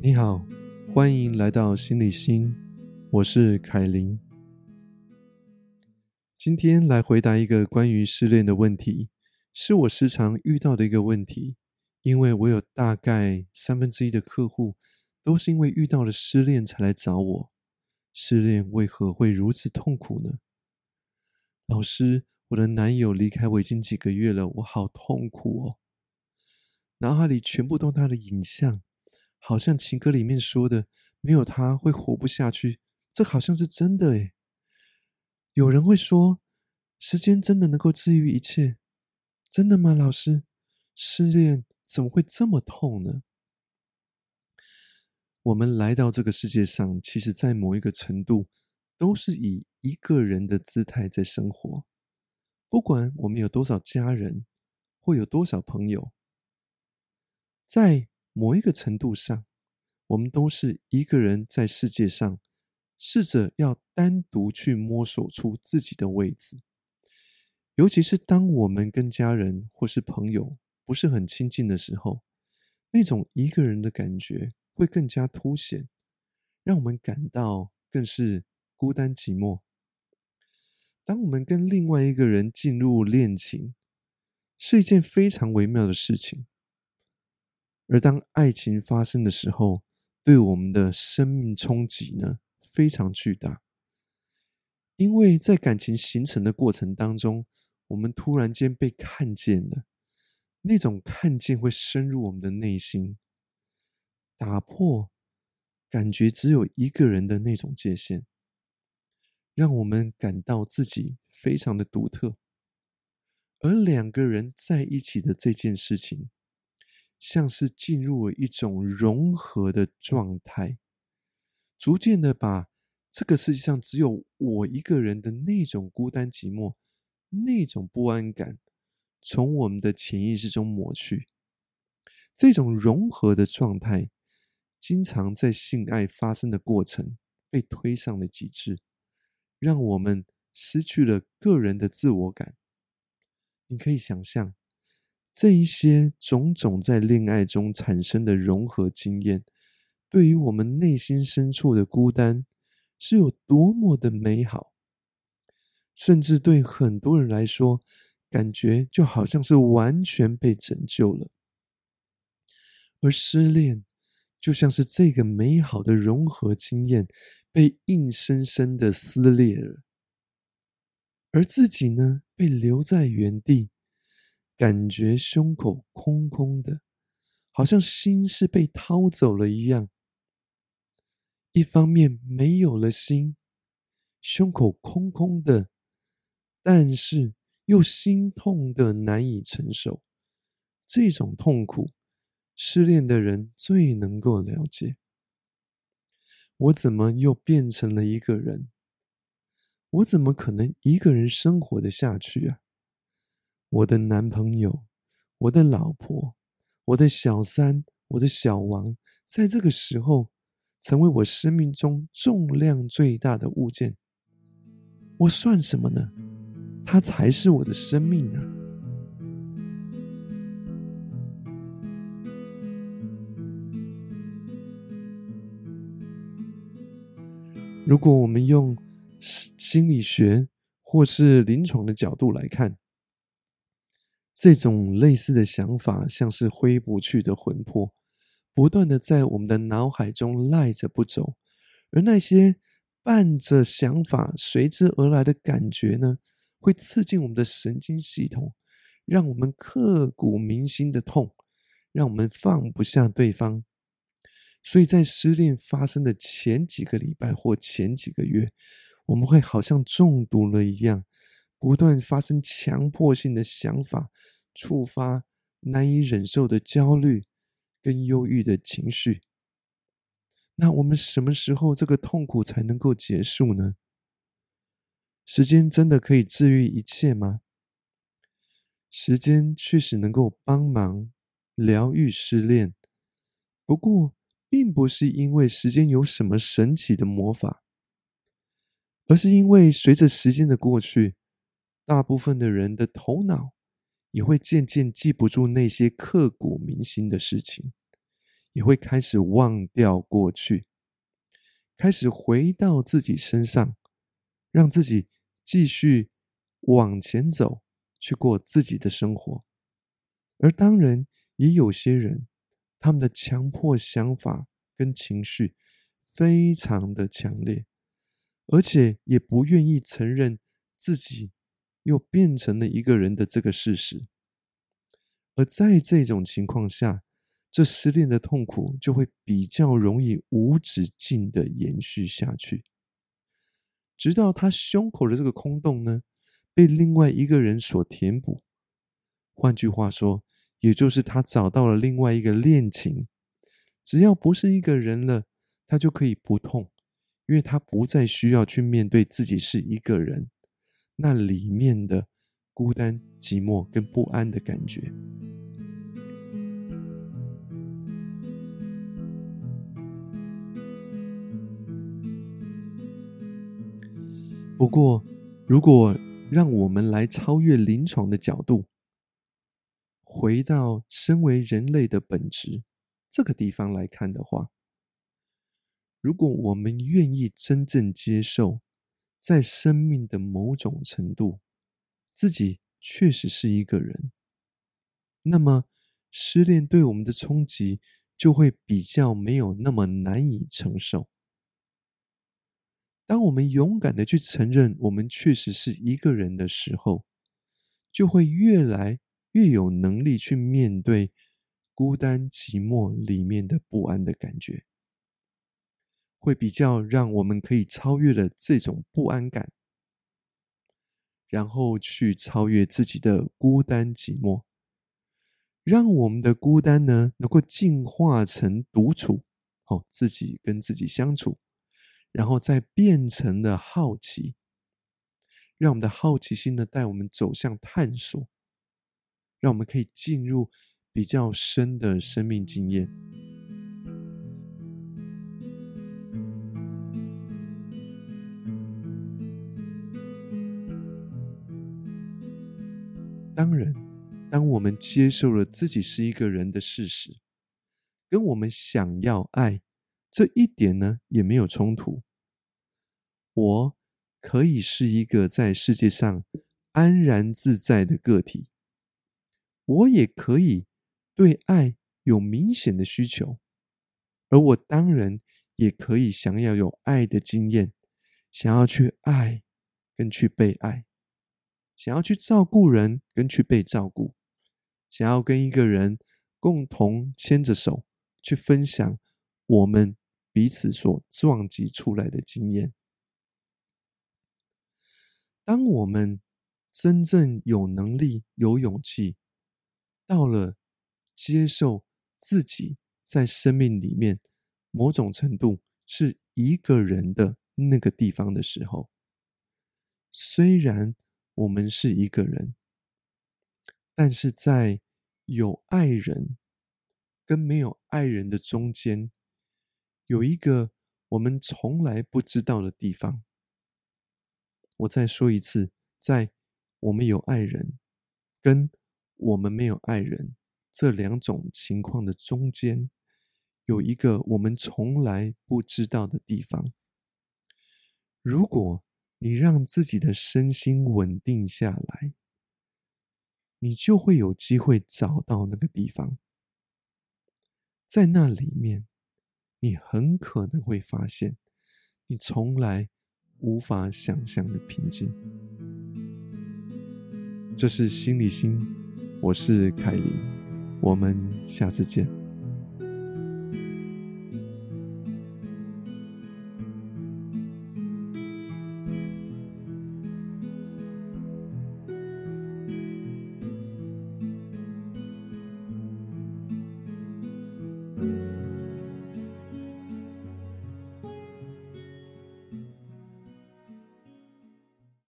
你好，欢迎来到心理心，我是凯琳。今天来回答一个关于失恋的问题，是我时常遇到的一个问题。因为我有大概三分之一的客户都是因为遇到了失恋才来找我。失恋为何会如此痛苦呢？老师，我的男友离开我已经几个月了，我好痛苦哦。脑海里全部都他的影像。好像情歌里面说的，没有他会活不下去，这好像是真的诶。有人会说，时间真的能够治愈一切，真的吗？老师，失恋怎么会这么痛呢？我们来到这个世界上，其实在某一个程度，都是以一个人的姿态在生活。不管我们有多少家人，或有多少朋友，在。某一个程度上，我们都是一个人在世界上，试着要单独去摸索出自己的位置。尤其是当我们跟家人或是朋友不是很亲近的时候，那种一个人的感觉会更加凸显，让我们感到更是孤单寂寞。当我们跟另外一个人进入恋情，是一件非常微妙的事情。而当爱情发生的时候，对我们的生命冲击呢非常巨大，因为在感情形成的过程当中，我们突然间被看见了，那种看见会深入我们的内心，打破感觉只有一个人的那种界限，让我们感到自己非常的独特，而两个人在一起的这件事情。像是进入了一种融合的状态，逐渐的把这个世界上只有我一个人的那种孤单寂寞、那种不安感，从我们的潜意识中抹去。这种融合的状态，经常在性爱发生的过程被推上了极致，让我们失去了个人的自我感。你可以想象。这一些种种在恋爱中产生的融合经验，对于我们内心深处的孤单是有多么的美好，甚至对很多人来说，感觉就好像是完全被拯救了。而失恋就像是这个美好的融合经验被硬生生的撕裂了，而自己呢，被留在原地。感觉胸口空空的，好像心是被掏走了一样。一方面没有了心，胸口空空的，但是又心痛的难以承受。这种痛苦，失恋的人最能够了解。我怎么又变成了一个人？我怎么可能一个人生活的下去啊？我的男朋友，我的老婆，我的小三，我的小王，在这个时候成为我生命中重量最大的物件。我算什么呢？他才是我的生命呢。如果我们用心理学或是临床的角度来看。这种类似的想法，像是挥不去的魂魄，不断的在我们的脑海中赖着不走。而那些伴着想法随之而来的感觉呢，会刺激我们的神经系统，让我们刻骨铭心的痛，让我们放不下对方。所以在失恋发生的前几个礼拜或前几个月，我们会好像中毒了一样。不断发生强迫性的想法，触发难以忍受的焦虑跟忧郁的情绪。那我们什么时候这个痛苦才能够结束呢？时间真的可以治愈一切吗？时间确实能够帮忙疗愈失恋，不过并不是因为时间有什么神奇的魔法，而是因为随着时间的过去。大部分的人的头脑也会渐渐记不住那些刻骨铭心的事情，也会开始忘掉过去，开始回到自己身上，让自己继续往前走，去过自己的生活。而当然，也有些人，他们的强迫想法跟情绪非常的强烈，而且也不愿意承认自己又变成了一个人的这个事实。而在这种情况下，这失恋的痛苦就会比较容易无止境的延续下去，直到他胸口的这个空洞呢，被另外一个人所填补。换句话说，也就是他找到了另外一个恋情，只要不是一个人了，他就可以不痛，因为他不再需要去面对自己是一个人，那里面的孤单、寂寞跟不安的感觉。不过，如果让我们来超越临床的角度，回到身为人类的本质这个地方来看的话，如果我们愿意真正接受，在生命的某种程度，自己确实是一个人，那么失恋对我们的冲击就会比较没有那么难以承受。当我们勇敢的去承认我们确实是一个人的时候，就会越来越有能力去面对孤单寂寞里面的不安的感觉，会比较让我们可以超越了这种不安感，然后去超越自己的孤单寂寞，让我们的孤单呢能够进化成独处，哦，自己跟自己相处。然后再变成了好奇，让我们的好奇心呢带我们走向探索，让我们可以进入比较深的生命经验。当然，当我们接受了自己是一个人的事实，跟我们想要爱。这一点呢也没有冲突。我可以是一个在世界上安然自在的个体，我也可以对爱有明显的需求，而我当然也可以想要有爱的经验，想要去爱跟去被爱，想要去照顾人跟去被照顾，想要跟一个人共同牵着手去分享我们。彼此所撞击出来的经验。当我们真正有能力、有勇气，到了接受自己在生命里面某种程度是一个人的那个地方的时候，虽然我们是一个人，但是在有爱人跟没有爱人的中间。有一个我们从来不知道的地方。我再说一次，在我们有爱人跟我们没有爱人这两种情况的中间，有一个我们从来不知道的地方。如果你让自己的身心稳定下来，你就会有机会找到那个地方，在那里面。你很可能会发现，你从来无法想象的平静。这是心理心，我是凯琳，我们下次见。